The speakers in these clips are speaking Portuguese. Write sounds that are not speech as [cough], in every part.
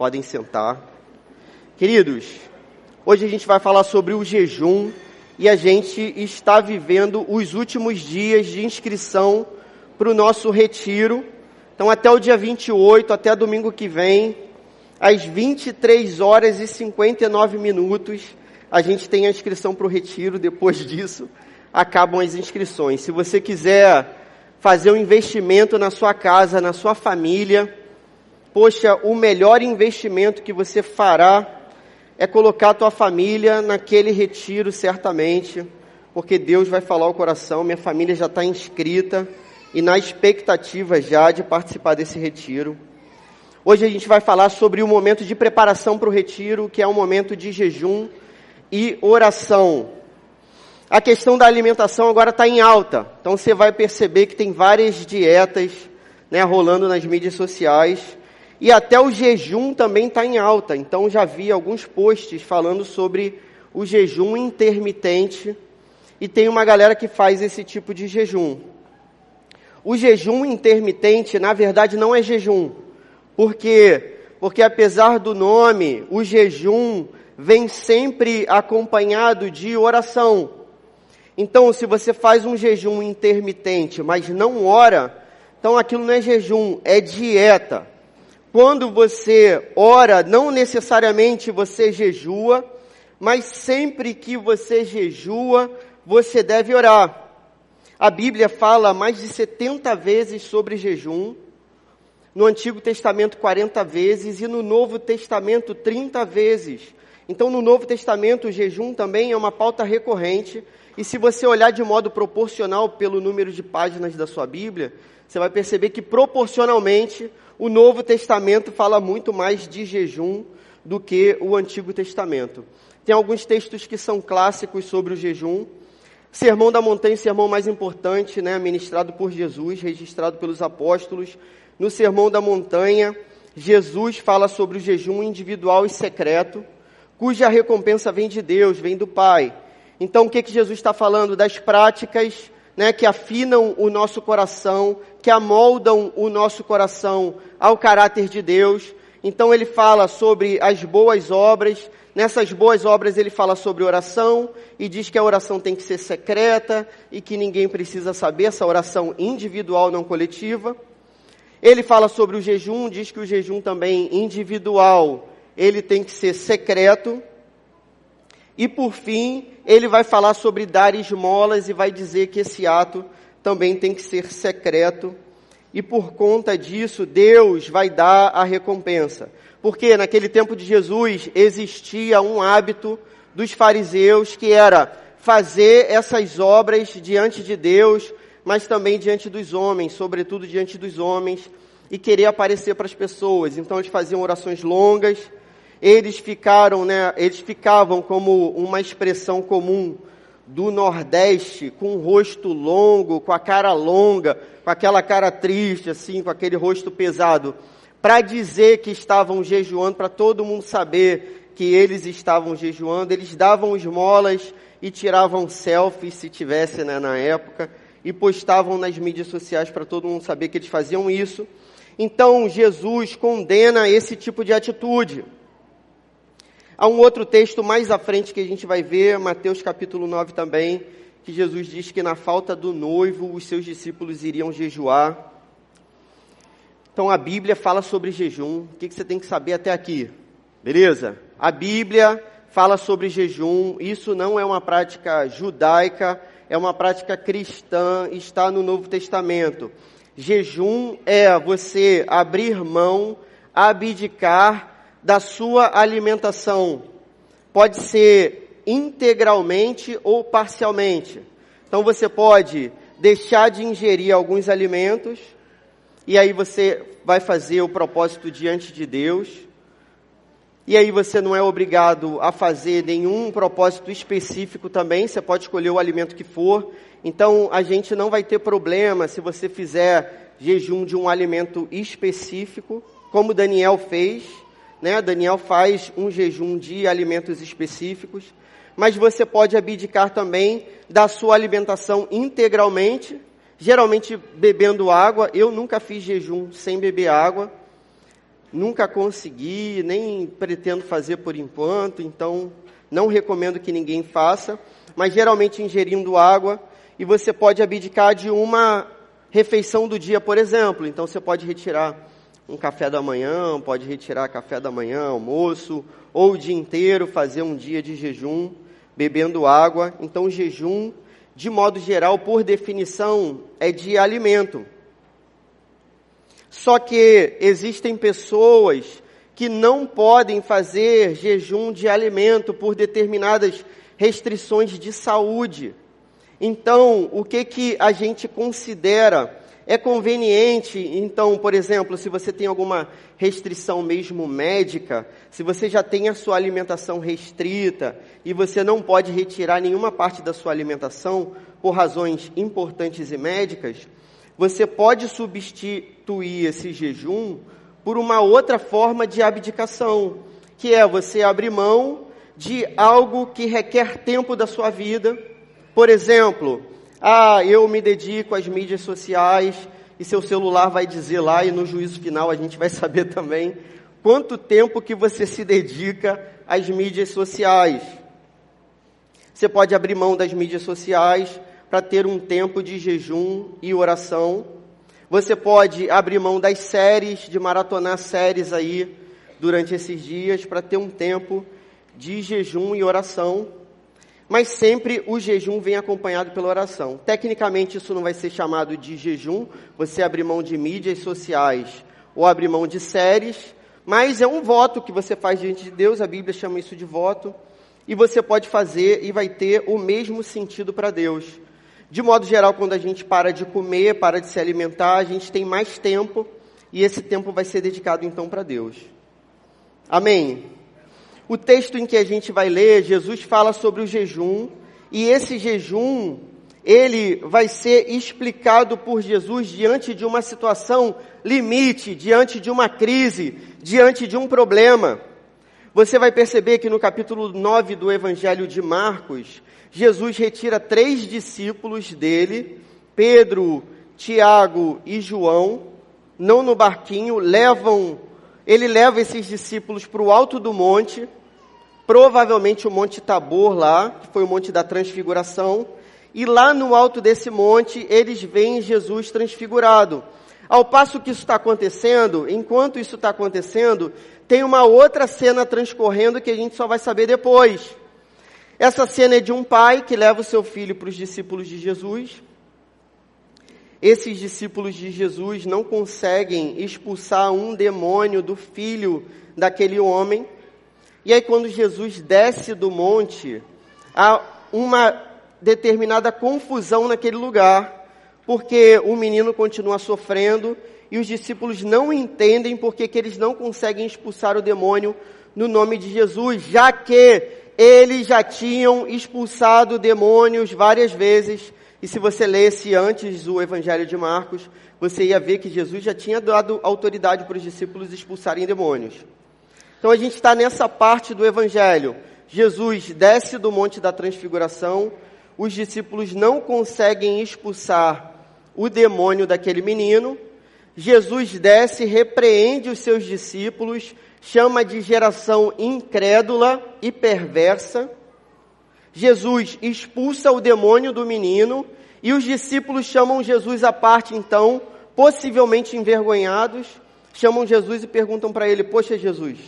Podem sentar. Queridos, hoje a gente vai falar sobre o jejum e a gente está vivendo os últimos dias de inscrição para o nosso retiro. Então, até o dia 28, até domingo que vem, às 23 horas e 59 minutos, a gente tem a inscrição para o retiro. Depois [laughs] disso, acabam as inscrições. Se você quiser fazer um investimento na sua casa, na sua família, poxa, o melhor investimento que você fará é colocar a tua família naquele retiro, certamente, porque Deus vai falar o coração. Minha família já está inscrita e na expectativa já de participar desse retiro. Hoje a gente vai falar sobre o momento de preparação para o retiro, que é um momento de jejum e oração. A questão da alimentação agora está em alta, então você vai perceber que tem várias dietas né, rolando nas mídias sociais e até o jejum também está em alta. Então já vi alguns posts falando sobre o jejum intermitente e tem uma galera que faz esse tipo de jejum. O jejum intermitente, na verdade, não é jejum. Por quê? Porque apesar do nome, o jejum vem sempre acompanhado de oração. Então, se você faz um jejum intermitente, mas não ora, então aquilo não é jejum, é dieta. Quando você ora, não necessariamente você jejua, mas sempre que você jejua, você deve orar. A Bíblia fala mais de 70 vezes sobre jejum, no Antigo Testamento 40 vezes e no Novo Testamento 30 vezes. Então, no Novo Testamento, o jejum também é uma pauta recorrente, e se você olhar de modo proporcional pelo número de páginas da sua Bíblia, você vai perceber que proporcionalmente o Novo Testamento fala muito mais de jejum do que o Antigo Testamento. Tem alguns textos que são clássicos sobre o jejum. Sermão da Montanha, o sermão mais importante, né, ministrado por Jesus, registrado pelos apóstolos. No Sermão da Montanha, Jesus fala sobre o jejum individual e secreto, cuja recompensa vem de Deus, vem do Pai. Então, o que, que Jesus está falando? Das práticas né, que afinam o nosso coração, que amoldam o nosso coração ao caráter de Deus. Então, ele fala sobre as boas obras. Nessas boas obras, ele fala sobre oração e diz que a oração tem que ser secreta e que ninguém precisa saber, essa oração individual, não coletiva. Ele fala sobre o jejum, diz que o jejum também individual, ele tem que ser secreto. E por fim, ele vai falar sobre dar esmolas e vai dizer que esse ato também tem que ser secreto. E por conta disso, Deus vai dar a recompensa. Porque naquele tempo de Jesus existia um hábito dos fariseus que era fazer essas obras diante de Deus, mas também diante dos homens, sobretudo diante dos homens, e querer aparecer para as pessoas. Então eles faziam orações longas, eles ficaram, né, eles ficavam como uma expressão comum do Nordeste, com o rosto longo, com a cara longa, com aquela cara triste, assim, com aquele rosto pesado, para dizer que estavam jejuando, para todo mundo saber que eles estavam jejuando, eles davam esmolas e tiravam selfies, se tivesse né, na época, e postavam nas mídias sociais para todo mundo saber que eles faziam isso. Então Jesus condena esse tipo de atitude. Há um outro texto mais à frente que a gente vai ver, Mateus capítulo 9 também, que Jesus diz que na falta do noivo os seus discípulos iriam jejuar. Então a Bíblia fala sobre jejum. O que, você tem que saber até aqui? Beleza? A Bíblia fala sobre jejum. Isso não é uma prática judaica, é uma prática cristã, está no Novo Testamento. Jejum é você abrir mão, abdicar da sua alimentação. Pode ser integralmente ou parcialmente. Então você pode deixar de ingerir alguns alimentos, e aí você vai fazer o propósito diante de Deus. E aí você não é obrigado a fazer nenhum propósito específico também, você pode escolher o alimento que for. Então a gente não vai ter problema se você fizer jejum de um alimento específico, como Daniel fez, né? Daniel faz um jejum de alimentos específicos, mas você pode abdicar também da sua alimentação integralmente, geralmente bebendo água. Eu nunca fiz jejum sem beber água. Nunca consegui, nem pretendo fazer por enquanto, então não recomendo que ninguém faça, mas geralmente ingerindo água, e você pode abdicar de uma refeição do dia, por exemplo. Então você pode retirar um café da manhã, pode retirar café da manhã, almoço, ou o dia inteiro fazer um dia de jejum, bebendo água. Então jejum, de modo geral, por definição, é de alimento. Só que existem pessoas que não podem fazer jejum de alimento por determinadas restrições de saúde. Então, o que que a gente considera é conveniente, então, por exemplo, se você tem alguma restrição mesmo médica, se você já tem a sua alimentação restrita e você não pode retirar nenhuma parte da sua alimentação por razões importantes e médicas, você pode substituir esse jejum por uma outra forma de abdicação, que é você abrir mão de algo que requer tempo da sua vida. Por exemplo, ah, eu me dedico às mídias sociais e seu celular vai dizer lá e no juízo final a gente vai [laughs] saber também quanto tempo que você se dedica às mídias sociais. Você pode abrir mão das mídias sociais para ter um tempo de jejum e oração. Você pode abrir mão das séries, de maratonar séries aí durante esses dias para ter um tempo de jejum e oração. Mas sempre o jejum vem acompanhado pela oração. Tecnicamente isso não vai ser chamado de jejum, você abrir mão de mídias sociais ou abrir mão de séries, mas é um voto que você faz diante de Deus, a Bíblia chama isso de voto, e você pode fazer e vai ter o mesmo sentido para Deus. De modo geral, quando a gente para de comer, para de se alimentar, a gente tem mais tempo e esse tempo vai ser dedicado então para Deus. Amém? O texto em que a gente vai ler, Jesus fala sobre o jejum e esse jejum, ele vai ser explicado por Jesus diante de uma situação limite, diante de uma crise, diante de um problema. Você vai perceber que no capítulo 9 do Evangelho de Marcos, Jesus retira três discípulos dele, Pedro, Tiago e João, não no barquinho, levam, ele leva esses discípulos para o alto do monte, provavelmente o Monte Tabor lá, que foi o Monte da Transfiguração, e lá no alto desse monte eles veem Jesus transfigurado. Ao passo que isso está acontecendo, enquanto isso está acontecendo, tem uma outra cena transcorrendo que a gente só vai saber depois. Essa cena é de um pai que leva o seu filho para os discípulos de Jesus. Esses discípulos de Jesus não conseguem expulsar um demônio do filho daquele homem. E aí, quando Jesus desce do monte, há uma determinada confusão naquele lugar, porque o menino continua sofrendo e os discípulos não entendem porque que eles não conseguem expulsar o demônio no nome de Jesus, já que eles já tinham expulsado demônios várias vezes. E se você lesse antes o Evangelho de Marcos, você ia ver que Jesus já tinha dado autoridade para os discípulos expulsarem demônios. Então a gente está nessa parte do Evangelho. Jesus desce do Monte da Transfiguração, os discípulos não conseguem expulsar o demônio daquele menino. Jesus desce, repreende os seus discípulos, chama de geração incrédula e perversa. Jesus expulsa o demônio do menino e os discípulos chamam Jesus à parte, então, possivelmente envergonhados, chamam Jesus e perguntam para ele: Poxa, Jesus,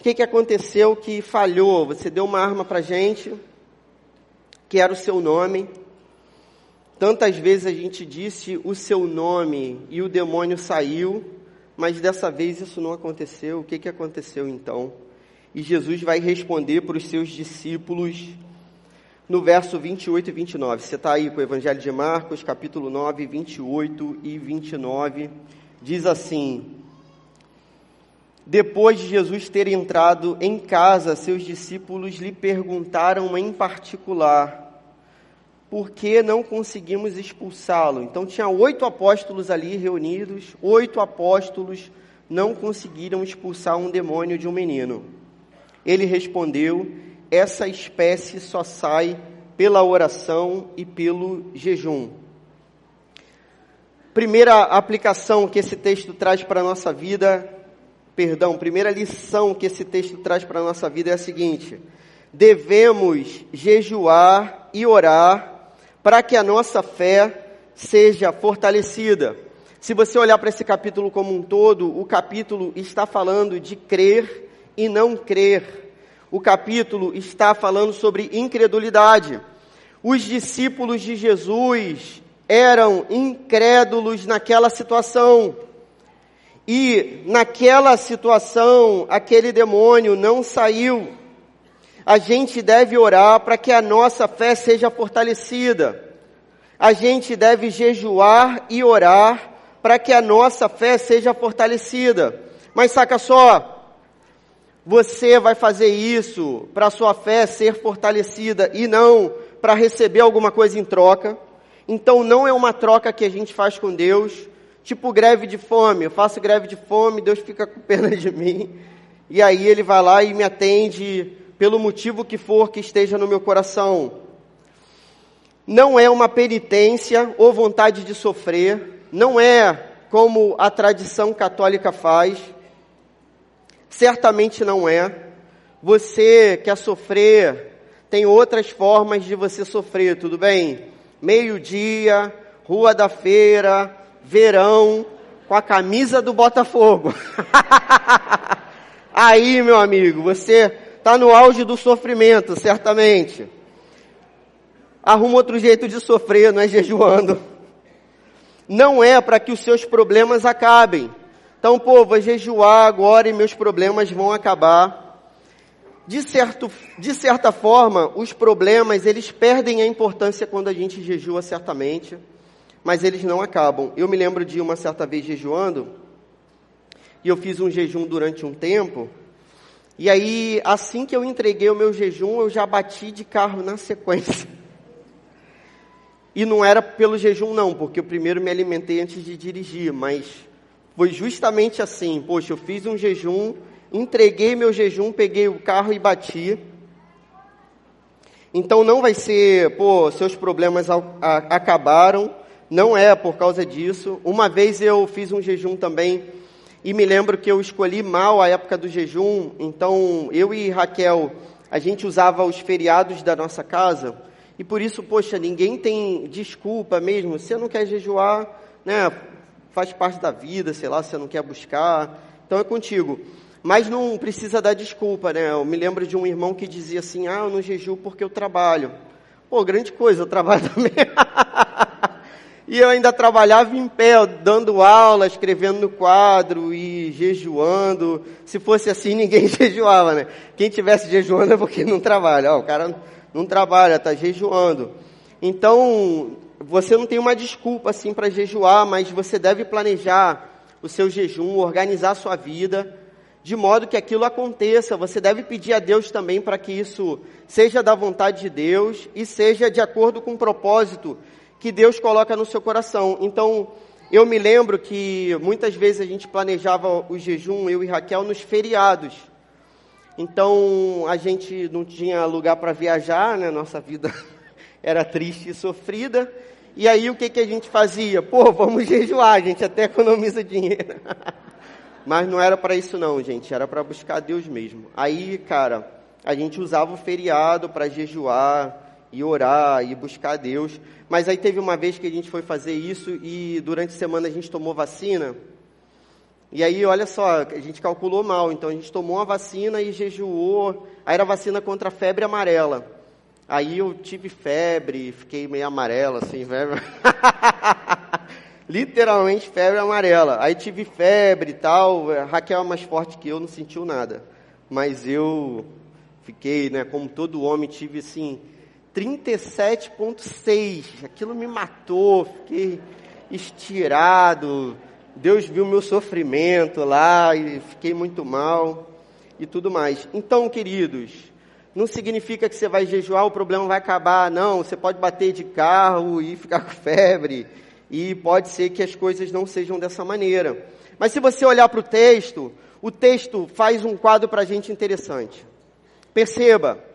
o que, que aconteceu que falhou? Você deu uma arma para gente, que era o seu nome. Tantas vezes a gente disse o seu nome e o demônio saiu mas dessa vez isso não aconteceu. O que, que aconteceu então? E Jesus vai responder para os seus discípulos: no verso 28 e 29. Você está aí com o Evangelho de Marcos, capítulo 9, 28 e 29. Diz assim: Depois de Jesus ter entrado em casa, seus discípulos lhe perguntaram em particular: Por que não conseguimos expulsá-lo? Então, tinha oito apóstolos ali reunidos, oito apóstolos não conseguiram expulsar um demônio de um menino. Ele respondeu: essa espécie só sai pela oração e pelo jejum. Primeira aplicação que esse texto traz para a nossa vida, perdão, primeira lição que esse texto traz para a nossa vida é a seguinte: devemos jejuar e orar para que a nossa fé seja fortalecida. Se você olhar para esse capítulo como um todo, o capítulo está falando de crer e não crer o capítulo está falando sobre incredulidade. Os discípulos de Jesus eram incrédulos naquela situação. E naquela situação, aquele demônio não saiu. A gente deve orar para que a nossa fé seja fortalecida. A gente deve jejuar e orar para que a nossa fé seja fortalecida. Mas saca só, você vai fazer isso para a sua fé ser fortalecida e não para receber alguma coisa em troca. Então não é uma troca que a gente faz com Deus, tipo greve de fome. Eu faço greve de fome, Deus fica com pena de mim. E aí ele vai lá e me atende pelo motivo que for que esteja no meu coração. Não é uma penitência ou vontade de sofrer, não é como a tradição católica faz Certamente não é. Você quer sofrer, tem outras formas de você sofrer, tudo bem? Meio-dia, rua da feira, verão, com a camisa do Botafogo. [laughs] Aí, meu amigo, você está no auge do sofrimento, certamente. Arruma outro jeito de sofrer, não é jejuando. Não é para que os seus problemas acabem. Então, pô, vou jejuar agora e meus problemas vão acabar. De, certo, de certa forma, os problemas, eles perdem a importância quando a gente jejua, certamente, mas eles não acabam. Eu me lembro de uma certa vez jejuando, e eu fiz um jejum durante um tempo, e aí, assim que eu entreguei o meu jejum, eu já bati de carro na sequência. [laughs] E não era pelo jejum, não, porque eu primeiro me alimentei antes de dirigir, mas foi justamente assim. Poxa, eu fiz um jejum, entreguei meu jejum, peguei o carro e bati. Então não vai ser, pô, seus problemas acabaram. Não é por causa disso. Uma vez eu fiz um jejum também e me lembro que eu escolhi mal a época do jejum. Então eu e Raquel, a gente usava os feriados da nossa casa. E por isso, poxa, ninguém tem desculpa mesmo. Você não quer jejuar, né? faz parte da vida, sei lá, você não quer buscar, então é contigo. Mas não precisa dar desculpa, né? Eu me lembro de um irmão que dizia assim: ah, eu não jejuo porque eu trabalho. Pô, grande coisa, eu trabalho [laughs] também. E eu ainda trabalhava em pé, dando aula, escrevendo no quadro e jejuando. Se fosse assim, [laughs] ninguém jejuava, né? Quem tivesse jejuando é porque não trabalha. Ó, o cara não trabalha, está jejuando. Então, você não tem uma desculpa assim para jejuar, mas você deve planejar o seu jejum, organizar a sua vida, de modo que aquilo aconteça. Você deve pedir a Deus também para que isso seja da vontade de Deus e seja de acordo com o propósito que Deus coloca no seu coração. Então, eu me lembro que muitas vezes a gente planejava o jejum, eu e Raquel, nos feriados. Então, a gente não tinha lugar para viajar, né? Nossa vida [laughs] era triste e sofrida. E aí o que, que a gente fazia? Pô, vamos jejuar, a gente até [laughs] economiza dinheiro. [laughs] Mas não era para isso não, gente, era para buscar Deus mesmo. Aí, cara, a gente usava o feriado para jejuar e orar e buscar Deus. Mas aí teve uma vez que a gente foi fazer isso e durante a semana a gente tomou vacina. E aí, olha só, a gente calculou mal. Então a gente tomou uma vacina e jejuou. Aí era vacina contra a febre amarela. Aí eu tive febre, fiquei meio amarelo, assim, febre. [laughs] Literalmente febre amarela. Aí tive febre e tal. A Raquel é mais forte que eu, não sentiu nada. Mas eu fiquei, né, como todo homem, tive assim, 37,6. Aquilo me matou, fiquei estirado. Deus viu meu sofrimento lá e fiquei muito mal e tudo mais. Então, queridos, não significa que você vai jejuar, o problema vai acabar. Não, você pode bater de carro e ficar [laughs] com febre. E pode ser que as coisas não sejam dessa maneira. Mas se você olhar para o texto, o texto faz um quadro para a gente interessante. Perceba,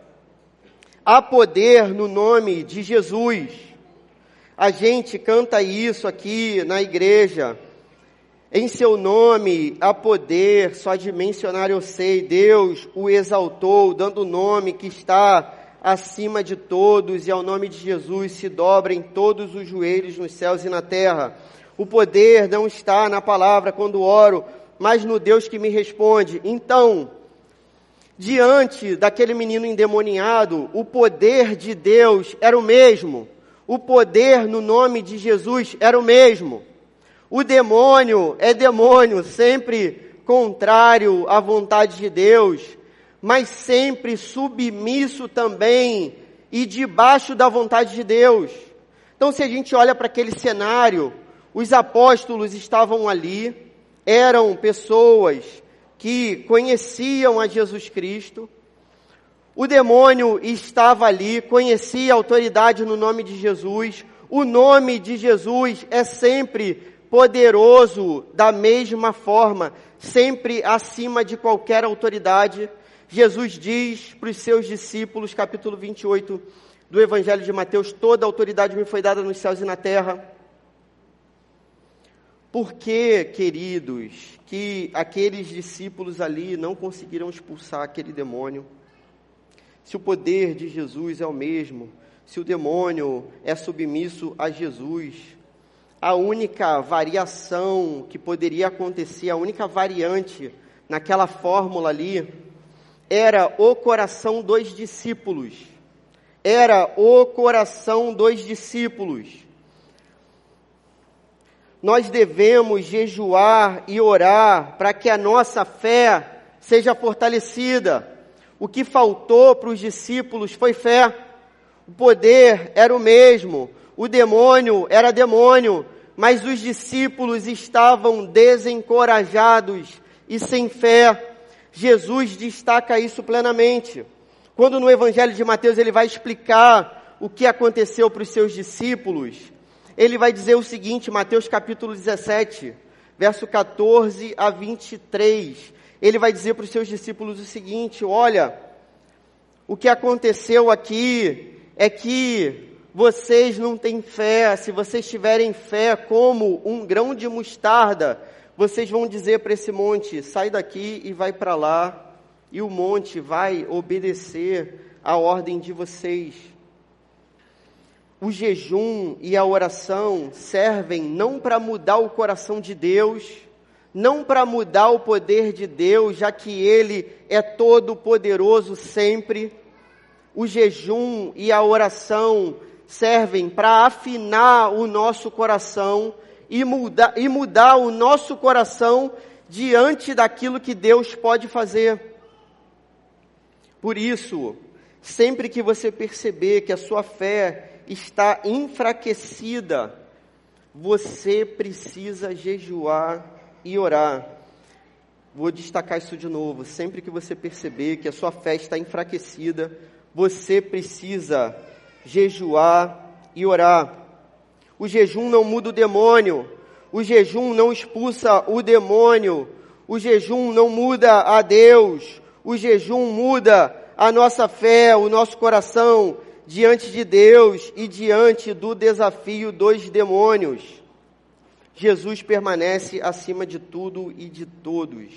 há poder no nome de Jesus. A gente canta isso aqui na igreja. Em seu nome há poder, só de mencionar eu sei, Deus o exaltou, dando o nome que está acima de todos, e ao nome de Jesus se dobrem todos os joelhos nos céus e na terra. O poder não está na palavra quando oro, mas no Deus que me responde. Então, diante daquele menino endemoniado, o poder de Deus era o mesmo. O poder no nome de Jesus era o mesmo. O demônio é demônio, sempre contrário à vontade de Deus, mas sempre submisso também e debaixo da vontade de Deus. Então, se a gente olha para aquele cenário, os apóstolos estavam ali, eram pessoas que conheciam a Jesus Cristo. O demônio estava ali, conhecia a autoridade no nome de Jesus. O nome de Jesus é sempre poderoso da mesma forma, sempre acima de qualquer autoridade. Jesus diz para os seus discípulos, capítulo 28 do Evangelho de Mateus: Toda autoridade me foi dada nos céus e na terra. Por que, queridos, que aqueles discípulos ali não conseguiram expulsar aquele demônio? Se o poder de Jesus é o mesmo, se o demônio é submisso a Jesus, a única variação que poderia acontecer, a única variante naquela fórmula ali, era o coração dos discípulos. Era o coração dos discípulos nós devemos jejuar e orar para que a nossa fé seja fortalecida. O que faltou para os discípulos foi fé. O poder era o mesmo, o demônio era demônio, mas os discípulos estavam desencorajados e sem fé. Jesus destaca isso plenamente. Quando no Evangelho de Mateus ele vai explicar o que aconteceu para os seus discípulos, ele vai dizer o seguinte, Mateus capítulo 17, verso 14 a 23. Ele vai dizer para os seus discípulos o seguinte: Olha, o que aconteceu aqui é que vocês não têm fé. Se vocês tiverem fé como um grão de mostarda, vocês vão dizer para esse monte: sai daqui e vai para lá, e o monte vai obedecer a ordem de vocês o jejum e a oração servem não para mudar o coração de Deus, não para mudar o poder de Deus, já que Ele é todo poderoso sempre. O jejum e a oração servem para afinar o nosso coração e mudar, e mudar o nosso coração diante daquilo que Deus pode fazer. Por isso, sempre que você perceber que a sua fé está enfraquecida, você precisa jejuar e orar. Vou destacar isso de novo. Sempre que você perceber que a sua fé está enfraquecida, você precisa jejuar e orar. O jejum não muda o demônio. O jejum não expulsa o demônio. O jejum não muda a Deus. O jejum muda a nossa fé, o nosso coração diante de Deus e diante do desafio dos demônios. Jesus permanece acima de tudo e de todos.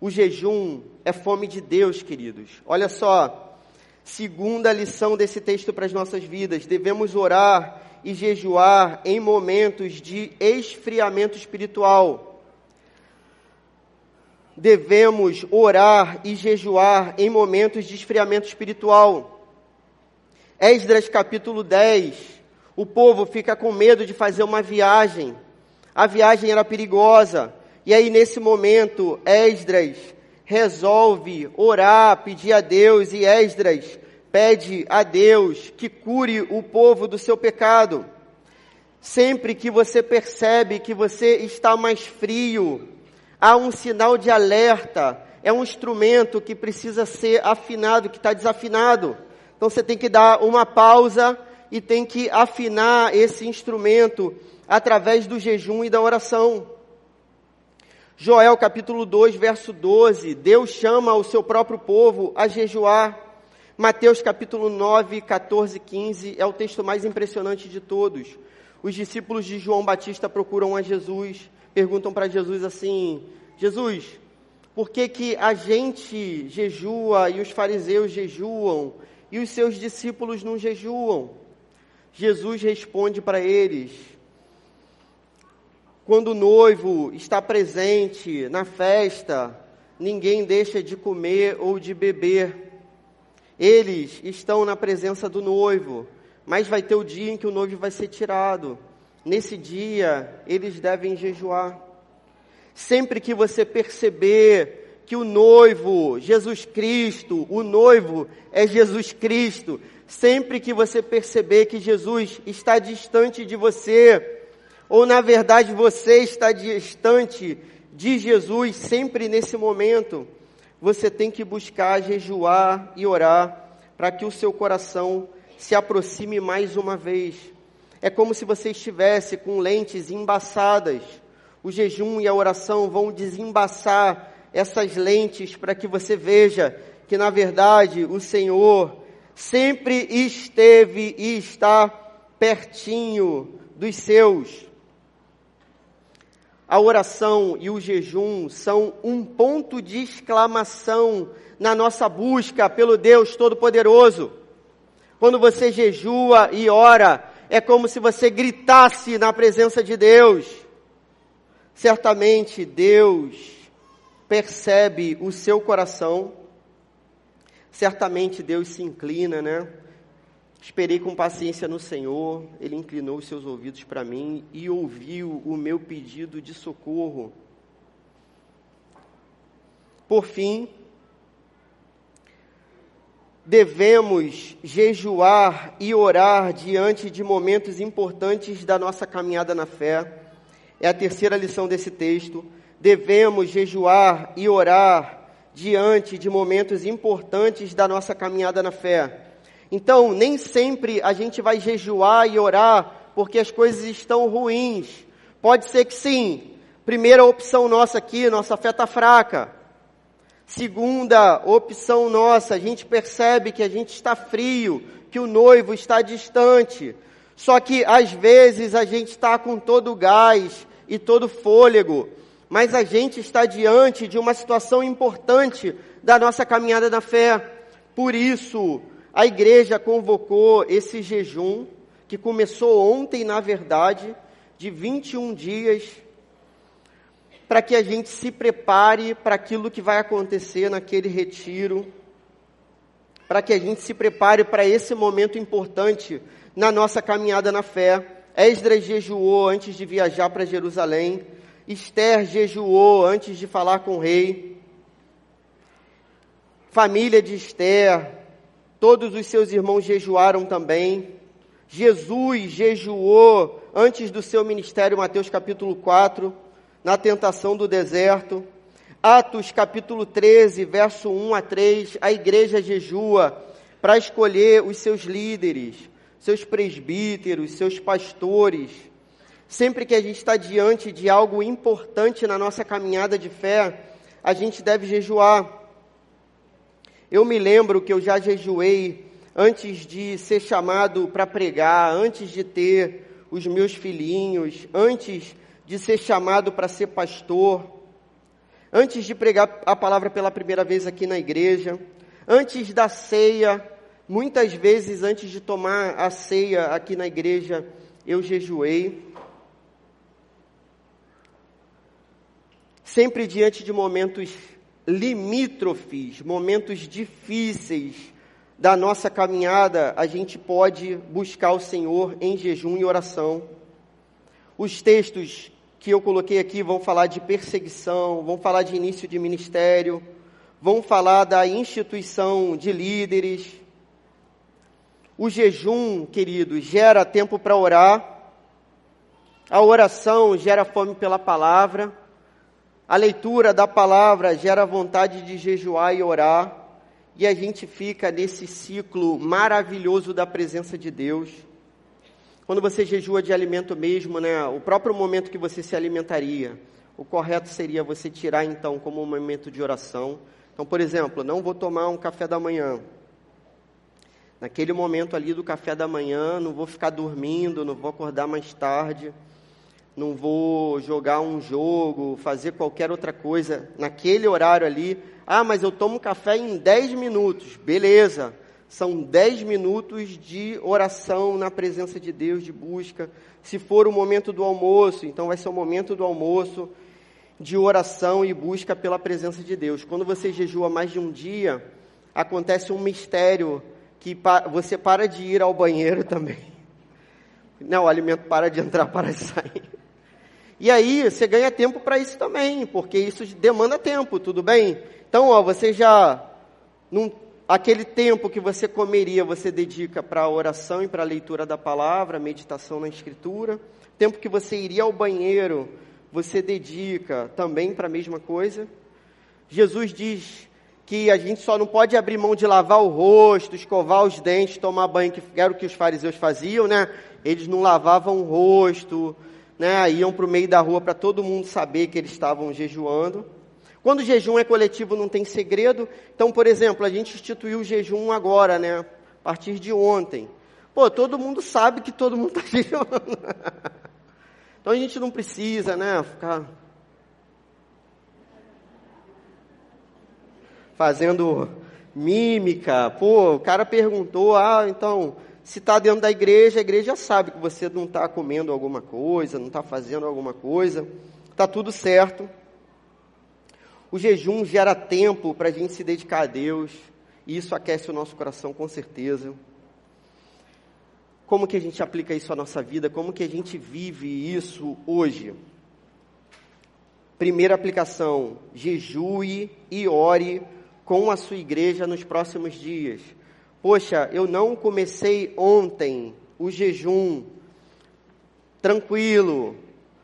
O jejum é fome de Deus, queridos. Olha só, segunda lição desse texto para as nossas vidas: devemos orar e jejuar em momentos de esfriamento espiritual. Devemos orar e jejuar em momentos de esfriamento espiritual. Esdras capítulo 10. O povo fica com medo de fazer uma viagem. A viagem era perigosa. E aí, nesse momento, Esdras resolve orar, pedir a Deus, e Esdras pede a Deus que cure o povo do seu pecado. Sempre que você percebe que você está mais frio, há um sinal de alerta, é um instrumento que precisa ser afinado, que está desafinado. Então você tem que dar uma pausa e tem que afinar esse instrumento através do jejum e da oração. Joel capítulo 2, verso 12, Deus chama o seu próprio povo a jejuar. Mateus capítulo 9, 14, 15 é o texto mais impressionante de todos. Os discípulos de João Batista procuram a Jesus, perguntam para Jesus assim: Jesus, por que, que a gente jejua e os fariseus jejuam e os seus discípulos não jejuam? Jesus responde para eles: quando o noivo está presente na festa, ninguém deixa de comer ou de beber. Eles estão na presença do noivo, mas vai ter o dia em que o noivo vai ser tirado. Nesse dia, eles devem jejuar. Sempre que você perceber que o noivo, Jesus Cristo, o noivo é Jesus Cristo, sempre que você perceber que Jesus está distante de você, ou na verdade você está distante de Jesus sempre nesse momento, você tem que buscar jejuar e orar para que o seu coração se aproxime mais uma vez. É como se você estivesse com lentes embaçadas. O jejum e a oração vão desembaçar essas lentes para que você veja que na verdade o Senhor sempre esteve e está pertinho dos seus. A oração e o jejum são um ponto de exclamação na nossa busca pelo Deus Todo-Poderoso. Quando você jejua e ora, é como se você gritasse na presença de Deus. Certamente Deus percebe o seu coração. Certamente Deus se inclina, né? Esperei com paciência no Senhor, Ele inclinou os seus ouvidos para mim e ouviu o meu pedido de socorro. Por fim, devemos jejuar e orar diante de momentos importantes da nossa caminhada na fé. É a terceira lição desse texto. Devemos jejuar e orar diante de momentos importantes da nossa caminhada na fé. Então, nem sempre a gente vai jejuar e orar porque as coisas estão ruins. Pode ser que sim. Primeira opção nossa aqui, nossa fé está fraca. Segunda opção nossa, a gente percebe que a gente está frio, que o noivo está distante. Só que às vezes a gente está com todo o gás e todo o fôlego, mas a gente está diante de uma situação importante da nossa caminhada na fé. Por isso, a igreja convocou esse jejum, que começou ontem, na verdade, de 21 dias, para que a gente se prepare para aquilo que vai acontecer naquele retiro, para que a gente se prepare para esse momento importante na nossa caminhada na fé. Esdras jejuou antes de viajar para Jerusalém, Esther jejuou antes de falar com o rei, família de Esther, Todos os seus irmãos jejuaram também. Jesus jejuou antes do seu ministério, Mateus capítulo 4, na tentação do deserto. Atos capítulo 13, verso 1 a 3, a igreja jejua para escolher os seus líderes, seus presbíteros, seus pastores. Sempre que a gente está diante de algo importante na nossa caminhada de fé, a gente deve jejuar. Eu me lembro que eu já jejuei antes de ser chamado para pregar, antes de ter os meus filhinhos, antes de ser chamado para ser pastor, antes de pregar a palavra pela primeira vez aqui na igreja, antes da ceia, muitas vezes antes de tomar a ceia aqui na igreja, eu jejuei. Sempre diante de momentos limítrofes, momentos difíceis da nossa caminhada, a gente pode buscar o Senhor em jejum e oração. Os textos que eu coloquei aqui vão falar de perseguição, vão falar de início de ministério, vão falar da instituição de líderes, O jejum, queridos, gera tempo para orar. A oração gera fome pela palavra. A leitura da palavra gera vontade de jejuar e orar. E a gente fica nesse ciclo maravilhoso da presença de Deus. Quando você jejua de alimento mesmo, né, o próprio momento que você se alimentaria, o correto seria você tirar então como um momento de oração. Então, por exemplo, não vou tomar um café da manhã. Naquele momento ali do café da manhã, não vou ficar dormindo, não vou acordar mais tarde, não vou jogar um jogo, fazer qualquer outra coisa. Naquele horário ali, ah, mas eu tomo café em 10 minutos. Beleza. São 10 minutos de oração na presença de Deus, de busca. Se for o momento do almoço, então vai ser o momento do almoço de oração e busca pela presença de Deus. Quando você jejua mais de um dia, acontece um mistério que você para de ir ao banheiro [laughs] também. Não, o alimento para de entrar, para de sair. E aí você ganha tempo para isso também, porque isso demanda tempo, tudo bem? Então, ó, você já não, aquele tempo que você comeria, você dedica para a oração e para a leitura da palavra, meditação na escritura. Tempo que você iria ao banheiro, você dedica também para a mesma coisa. Jesus diz que a gente só não pode abrir mão de lavar o rosto, escovar os dentes, tomar banho, que era o que os fariseus faziam, né? Eles não lavavam o rosto, né? Iam para o meio da rua para todo mundo saber que eles estavam jejuando. Quando o jejum é coletivo, não tem segredo. Então, por exemplo, a gente instituiu o jejum agora, né? A partir de ontem. Pô, todo mundo sabe que todo mundo está [laughs] jejuando. então a gente não precisa, né? Ficar fazendo mímica. Pô, o cara perguntou, ah, então, se está dentro da igreja, a igreja sabe que você não está comendo alguma coisa, não está fazendo alguma coisa, está tudo certo. O jejum gera tempo para a gente se dedicar a Deus, e isso aquece o nosso coração com certeza. Como que a gente aplica isso à nossa vida? Como que a gente vive isso hoje? Primeira aplicação: jejue e ore com a sua igreja nos próximos dias. Poxa, eu não comecei ontem o jejum. Tranquilo.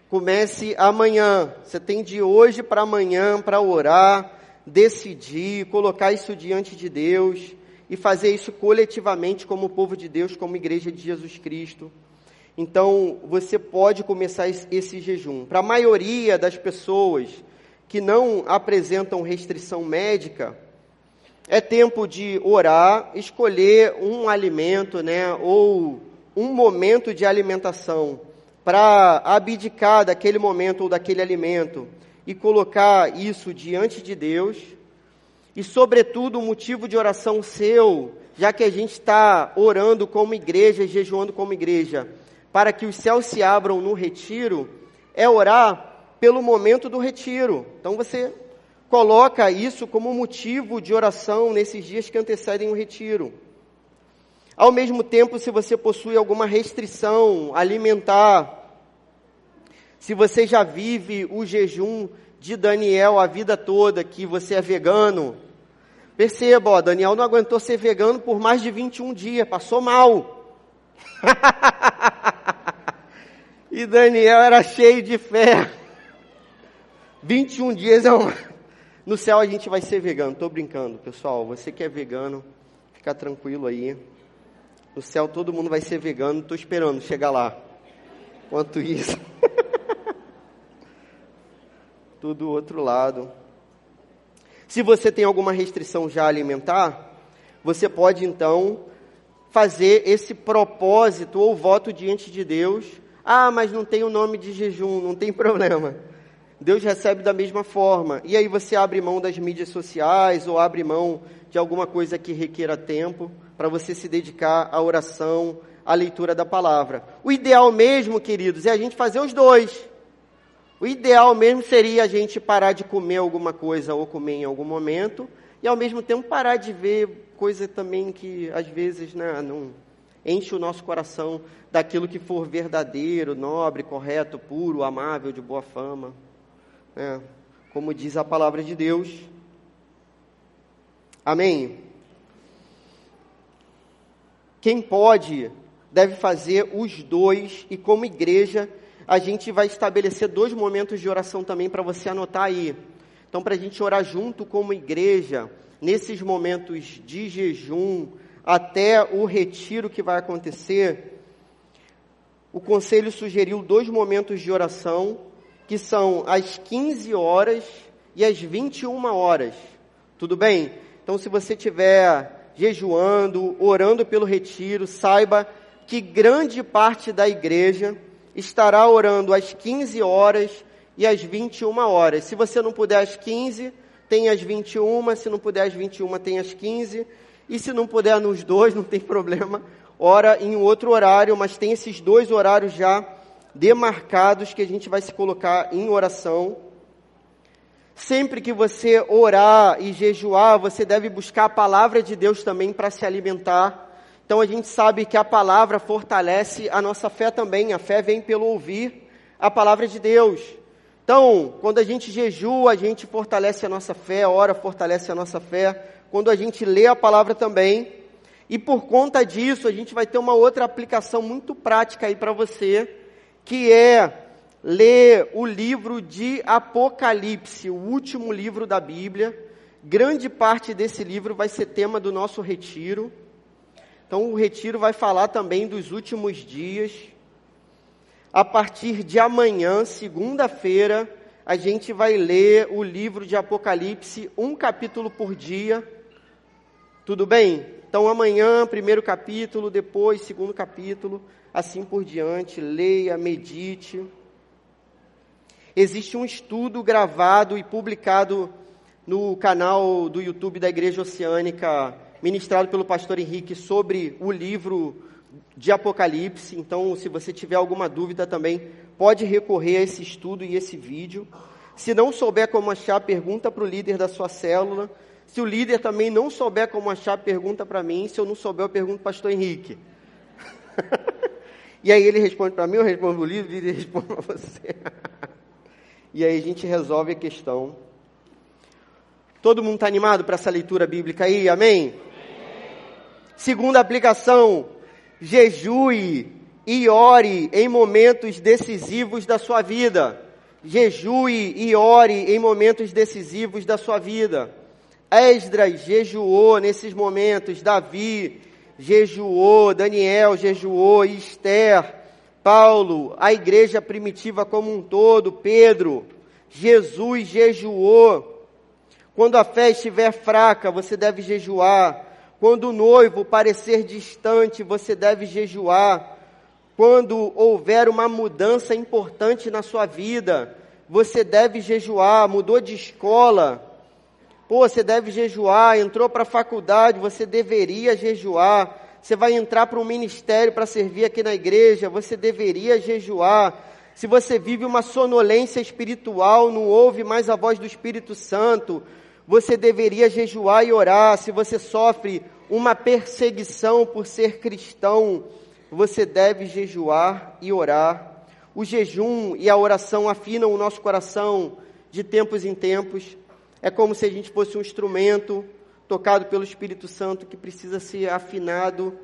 Comece amanhã. Você tem de hoje para amanhã para orar, decidir, colocar isso diante de Deus e fazer isso coletivamente como povo de Deus, como igreja de Jesus Cristo. Então, você pode começar esse jejum. Para a maioria das pessoas que não apresentam restrição médica, é tempo de orar, escolher um alimento, né, ou um momento de alimentação para abdicar daquele momento ou daquele alimento e colocar isso diante de Deus. E, sobretudo, o motivo de oração seu, já que a gente está orando como igreja, jejuando como igreja, para que os céus se abram no retiro, é orar pelo momento do retiro. Então você coloca isso como motivo de oração nesses dias que antecedem o retiro. Ao mesmo tempo, se você possui alguma restrição alimentar, se você já vive o jejum de Daniel a vida toda, que você é vegano, perceba, ó, Daniel não aguentou ser vegano por mais de 21 dias, passou mal. [laughs] e Daniel era cheio de fé. 21 dias é uma, no céu a gente vai ser vegano, tô brincando, pessoal. Você que é vegano, fica tranquilo aí. No céu todo mundo vai ser vegano, tô esperando chegar lá. Quanto isso, [laughs] tudo do outro lado. Se você tem alguma restrição já alimentar, você pode então fazer esse propósito ou voto diante de Deus. Ah, mas não tem o nome de jejum, não tem [laughs] problema. Deus recebe da mesma forma. E aí você abre mão das mídias sociais ou abre mão de alguma coisa que requeira tempo para você se dedicar à oração, à leitura da palavra. O ideal mesmo, queridos, é a gente fazer os dois. O ideal mesmo seria a gente parar de comer alguma coisa ou comer em algum momento e ao mesmo tempo parar de ver coisa também que às vezes né, não enche o nosso coração daquilo que for verdadeiro, nobre, correto, puro, amável, de boa fama né, como diz a palavra de Deus. Amém? Quem pode deve fazer os dois, e como igreja, a gente vai estabelecer dois momentos de oração também para você anotar aí. Então, para a gente orar junto como igreja, nesses momentos de jejum, até o retiro que vai acontecer, o conselho sugeriu dois momentos de oração, que são às 15 horas e às 21 horas. Tudo bem? Então, se você estiver jejuando, orando pelo retiro, saiba que grande parte da igreja estará orando às 15 horas e às 21 horas. Se você não puder às 15, tem às 21, se não puder às 21, tem às 15. E se não puder nos dois, [laughs] não tem problema, ora em outro horário, mas tem esses dois horários já demarcados que a gente vai se colocar em oração. Sempre que você orar e jejuar, você deve buscar a palavra de Deus também para se alimentar. Então a gente sabe que a palavra fortalece a nossa fé também. A fé vem pelo ouvir a palavra de Deus. Então, quando a gente jejua, a gente fortalece a nossa fé, ora fortalece a nossa fé. Quando a gente lê a palavra também. E por conta disso, a gente vai ter uma outra aplicação muito prática aí para você, que é ler o livro de Apocalipse, o último livro da Bíblia. Grande parte desse livro vai ser tema do nosso retiro. Então, o retiro vai falar também dos últimos dias. A partir de amanhã, segunda-feira, a gente vai ler o livro de Apocalipse, um capítulo por dia. Tudo bem? Então, amanhã, primeiro capítulo, depois, segundo capítulo, assim por diante. Leia, medite. Existe um estudo gravado e publicado no canal do YouTube da Igreja Oceânica ministrado pelo pastor Henrique sobre o livro de Apocalipse. Então, se você tiver alguma dúvida também, pode recorrer a esse estudo e esse vídeo. Se não souber como achar, pergunta para o líder da sua célula. Se o líder também não souber como achar, pergunta para mim. Se eu não souber, eu pergunto para o pastor Henrique. [laughs] e aí ele responde para mim, eu respondo para o líder, o líder responde para você. [laughs] e aí a gente resolve a questão. Todo mundo está animado para essa leitura bíblica aí? Amém? Segunda aplicação, jejue e ore em momentos decisivos da sua vida. Jejue e ore em momentos decisivos da sua vida. Esdras jejuou nesses momentos, Davi jejuou, Daniel jejuou, Esther, Paulo, a igreja primitiva como um todo, Pedro, Jesus jejuou. Quando a fé estiver fraca, você deve jejuar. Quando o noivo parecer distante, você deve jejuar. Quando houver uma mudança importante na sua vida, você deve jejuar. Mudou de escola, pô, você deve jejuar. Entrou para a faculdade, você deveria jejuar. Você vai entrar para um ministério para servir aqui na igreja, você deveria jejuar. Se você vive uma sonolência espiritual, não ouve mais a voz do Espírito Santo, você deveria jejuar e orar. Se você sofre uma perseguição por ser cristão, você deve jejuar e orar. O jejum e a oração afinam o nosso coração de tempos em tempos. É como se a gente fosse um instrumento tocado pelo Espírito Santo que precisa ser afinado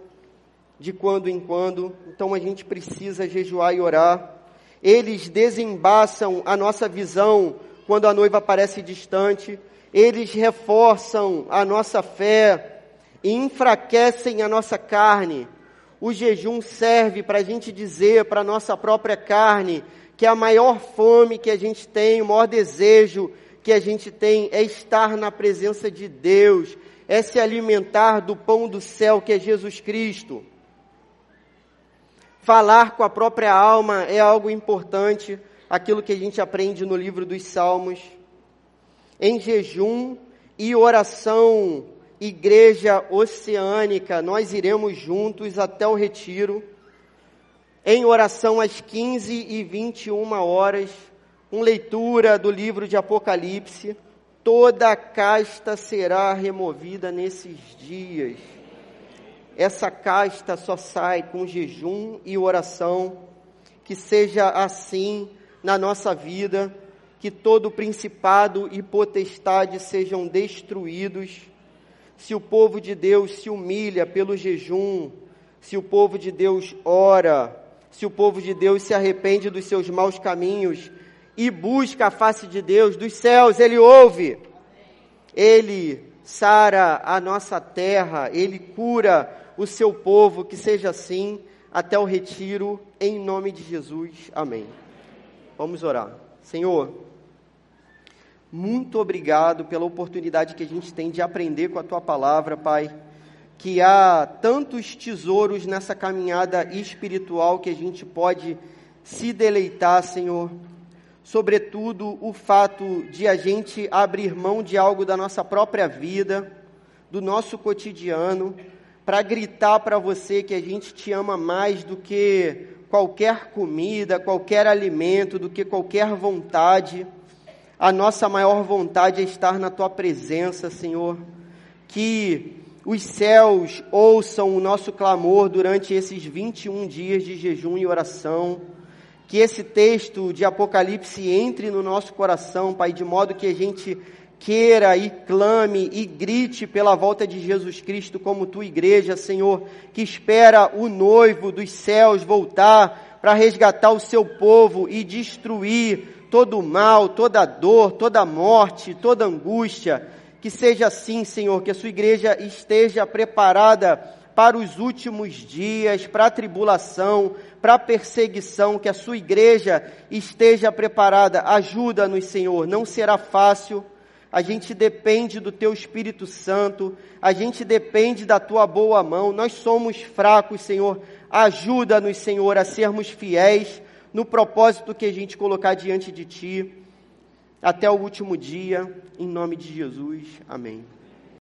de quando em quando. Então a gente precisa jejuar e orar. Eles desembaçam a nossa visão quando a noiva parece distante eles reforçam a nossa fé e enfraquecem a nossa carne. O jejum serve para a gente dizer para a nossa própria carne que a maior fome que a gente tem, o maior desejo que a gente tem é estar na presença de Deus, é se alimentar do pão do céu que é Jesus Cristo. Falar com a própria alma é algo importante, aquilo que a gente aprende no livro dos Salmos. Em jejum e oração, Igreja Oceânica, nós iremos juntos até o retiro, em oração às 15 e 21 horas, com leitura do livro de Apocalipse. Toda a casta será removida nesses dias. Essa casta só sai com jejum e oração. Que seja assim na nossa vida que todo principado e potestade sejam destruídos. Se o povo de Deus se humilha pelo jejum, se o povo de Deus ora, se o povo de Deus se arrepende dos seus maus caminhos e busca a face de Deus, dos céus, Ele ouve. Ele sara a nossa terra, Ele cura o seu povo, que seja assim até o retiro, em nome de Jesus. Amém. Vamos orar. Senhor, muito obrigado pela oportunidade que a gente tem de aprender com a tua palavra, Pai. Que há tantos tesouros nessa caminhada espiritual que a gente pode se deleitar, Senhor. Sobretudo o fato de a gente abrir mão de algo da nossa própria vida, do nosso cotidiano, para gritar para você que a gente te ama mais do que qualquer comida, qualquer alimento, do que qualquer vontade. A nossa maior vontade é estar na tua presença, Senhor. Que os céus ouçam o nosso clamor durante esses 21 dias de jejum e oração. Que esse texto de Apocalipse entre no nosso coração, Pai, de modo que a gente queira e clame e grite pela volta de Jesus Cristo, como tua igreja, Senhor, que espera o noivo dos céus voltar para resgatar o seu povo e destruir todo o mal, toda a dor, toda a morte, toda a angústia. Que seja assim, Senhor, que a sua igreja esteja preparada para os últimos dias, para a tribulação, para a perseguição, que a sua igreja esteja preparada. Ajuda-nos, Senhor, não será fácil. A gente depende do teu Espírito Santo, a gente depende da tua boa mão. Nós somos fracos, Senhor. Ajuda-nos, Senhor, a sermos fiéis no propósito que a gente colocar diante de Ti, até o último dia, em nome de Jesus. Amém.